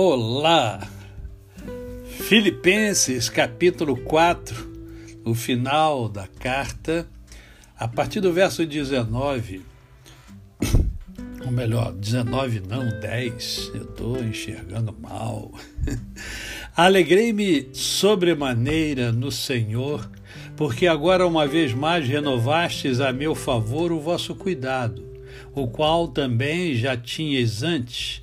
Olá! Filipenses capítulo 4, o final da carta, a partir do verso 19, ou melhor, 19 não, 10, eu estou enxergando mal. Alegrei-me sobremaneira no Senhor, porque agora uma vez mais renovastes a meu favor o vosso cuidado, o qual também já tinhas antes,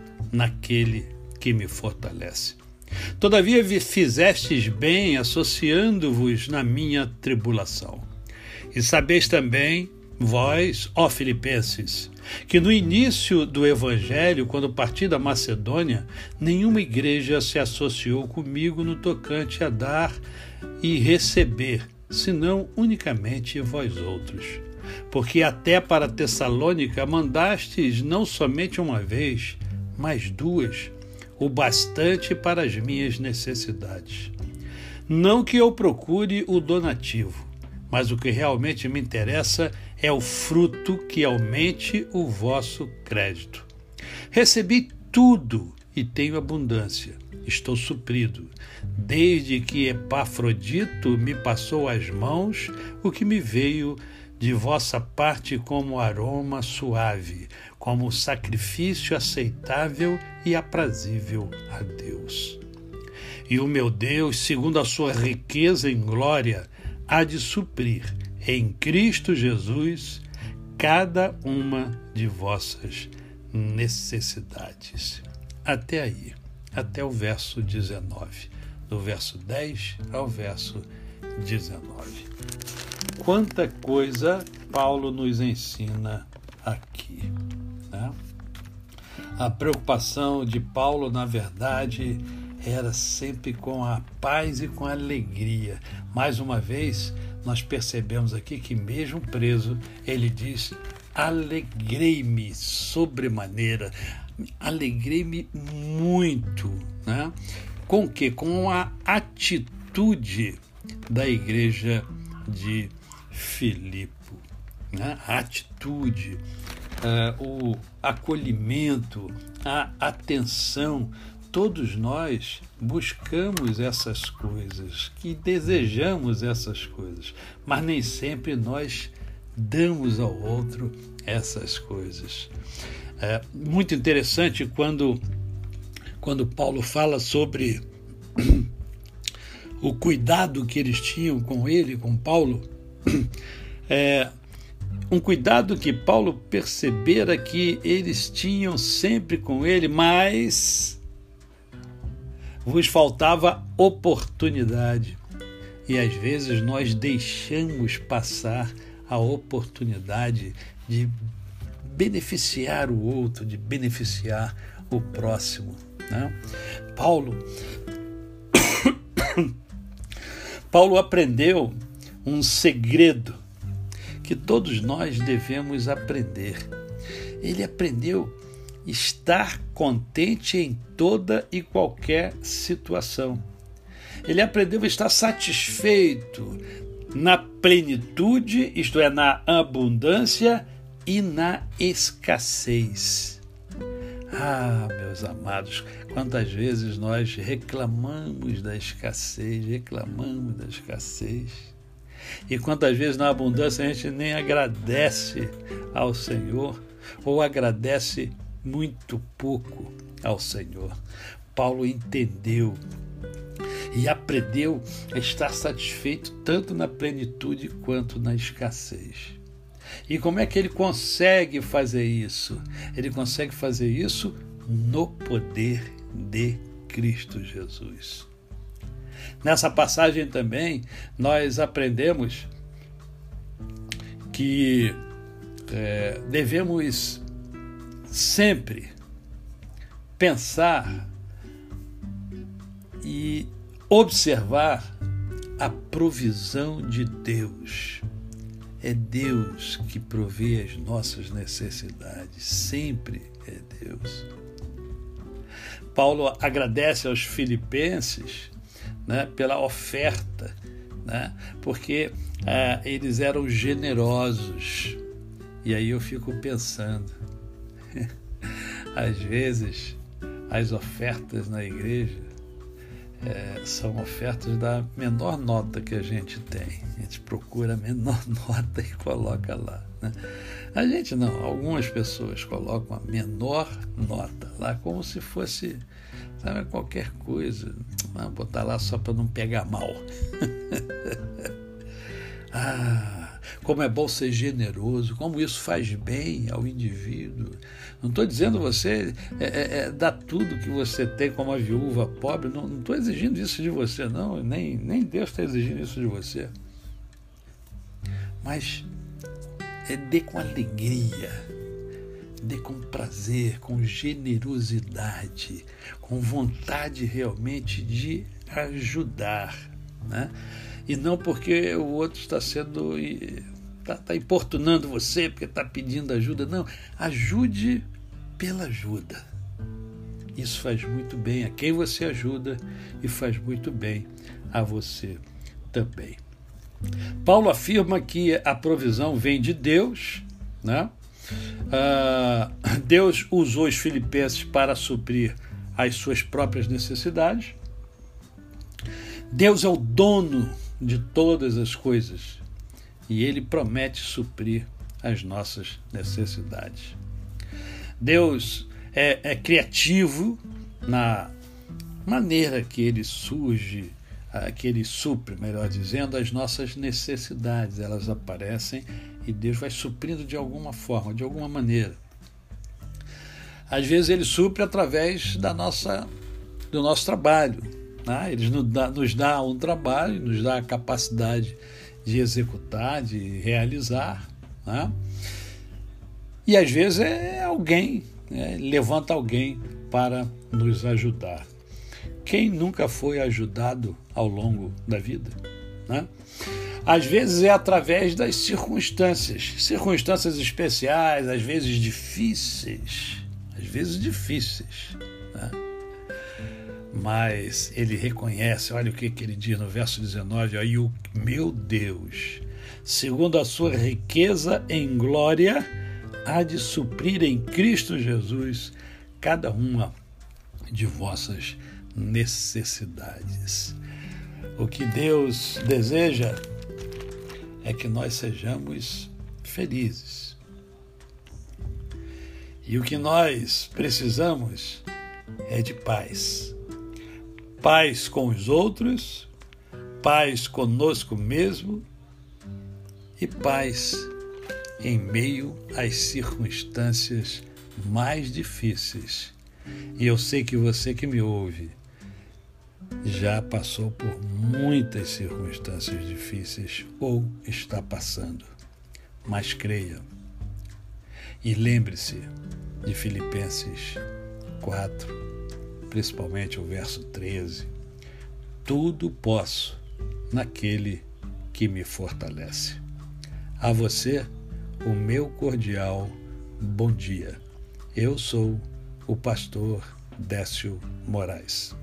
naquele que me fortalece. Todavia fizestes bem associando-vos na minha tribulação. E sabeis também, vós, ó Filipenses, que no início do Evangelho, quando parti da Macedônia, nenhuma igreja se associou comigo no tocante a dar e receber, senão unicamente vós outros. Porque até para Tessalônica mandastes não somente uma vez, mas duas o bastante para as minhas necessidades. Não que eu procure o donativo, mas o que realmente me interessa é o fruto que aumente o vosso crédito. Recebi tudo e tenho abundância. Estou suprido, desde que Epafrodito me passou às mãos o que me veio de vossa parte como aroma suave, como sacrifício aceitável e aprazível a Deus. E o meu Deus, segundo a sua riqueza em glória, há de suprir em Cristo Jesus cada uma de vossas necessidades. Até aí, até o verso 19, do verso 10 ao verso 19 quanta coisa Paulo nos ensina aqui. Né? A preocupação de Paulo, na verdade, era sempre com a paz e com a alegria. Mais uma vez, nós percebemos aqui que, mesmo preso, ele diz: Alegrei-me sobremaneira, alegrei-me muito. Né? Com que? Com a atitude da igreja de Filipe, né? a atitude, uh, o acolhimento, a atenção. Todos nós buscamos essas coisas, que desejamos essas coisas, mas nem sempre nós damos ao outro essas coisas. É muito interessante quando, quando Paulo fala sobre o cuidado que eles tinham com ele, com Paulo, é, um cuidado que Paulo percebera que eles tinham sempre com ele, mas vos faltava oportunidade. E às vezes nós deixamos passar a oportunidade de beneficiar o outro, de beneficiar o próximo. Né? Paulo, Paulo aprendeu um segredo que todos nós devemos aprender. Ele aprendeu estar contente em toda e qualquer situação. Ele aprendeu a estar satisfeito na plenitude, isto é, na abundância e na escassez. Ah, meus amados, quantas vezes nós reclamamos da escassez, reclamamos da escassez. E quantas vezes na abundância a gente nem agradece ao Senhor ou agradece muito pouco ao Senhor. Paulo entendeu e aprendeu a estar satisfeito tanto na plenitude quanto na escassez. E como é que ele consegue fazer isso? Ele consegue fazer isso no poder de Cristo Jesus. Nessa passagem também nós aprendemos que é, devemos sempre pensar e observar a provisão de Deus. É Deus que provê as nossas necessidades, sempre é Deus. Paulo agradece aos filipenses né, pela oferta, né, porque é, eles eram generosos. E aí eu fico pensando, às vezes as ofertas na igreja é, são ofertas da menor nota que a gente tem. A gente procura a menor nota e coloca lá. Né? A gente não, algumas pessoas colocam a menor nota lá como se fosse sabe, qualquer coisa. Ah, botar lá só para não pegar mal. ah, como é bom ser generoso, como isso faz bem ao indivíduo. Não estou dizendo você é, é, é, dar tudo que você tem como a viúva pobre, não estou exigindo isso de você, não, nem, nem Deus está exigindo isso de você. Mas é dê com alegria, dê com prazer, com generosidade, com vontade realmente de ajudar. Né? e não porque o outro está sendo está tá importunando você porque está pedindo ajuda. Não, ajude pela ajuda. Isso faz muito bem a quem você ajuda e faz muito bem a você também. Paulo afirma que a provisão vem de Deus, né? Ah, Deus usou os filipenses para suprir as suas próprias necessidades. Deus é o dono de todas as coisas e Ele promete suprir as nossas necessidades. Deus é, é criativo na maneira que Ele surge, que Ele supre, melhor dizendo, as nossas necessidades. Elas aparecem e Deus vai suprindo de alguma forma, de alguma maneira. Às vezes Ele supre através da nossa, do nosso trabalho né? Ele nos dá, nos dá um trabalho, nos dá a capacidade de executar, de realizar. Né? E às vezes é alguém, né? levanta alguém para nos ajudar. Quem nunca foi ajudado ao longo da vida? Né? Às vezes é através das circunstâncias, circunstâncias especiais, às vezes difíceis, às vezes difíceis. Né? mas ele reconhece, olha o que, que ele diz no verso 19, aí o meu Deus, segundo a sua riqueza em glória, há de suprir em Cristo Jesus cada uma de vossas necessidades. O que Deus deseja é que nós sejamos felizes. E o que nós precisamos é de paz paz com os outros, paz conosco mesmo e paz em meio às circunstâncias mais difíceis. E eu sei que você que me ouve já passou por muitas circunstâncias difíceis ou está passando. Mas creia. E lembre-se de Filipenses 4, principalmente o verso 13: Tudo posso naquele que me fortalece. A você, o meu cordial bom dia. Eu sou o pastor Décio Moraes.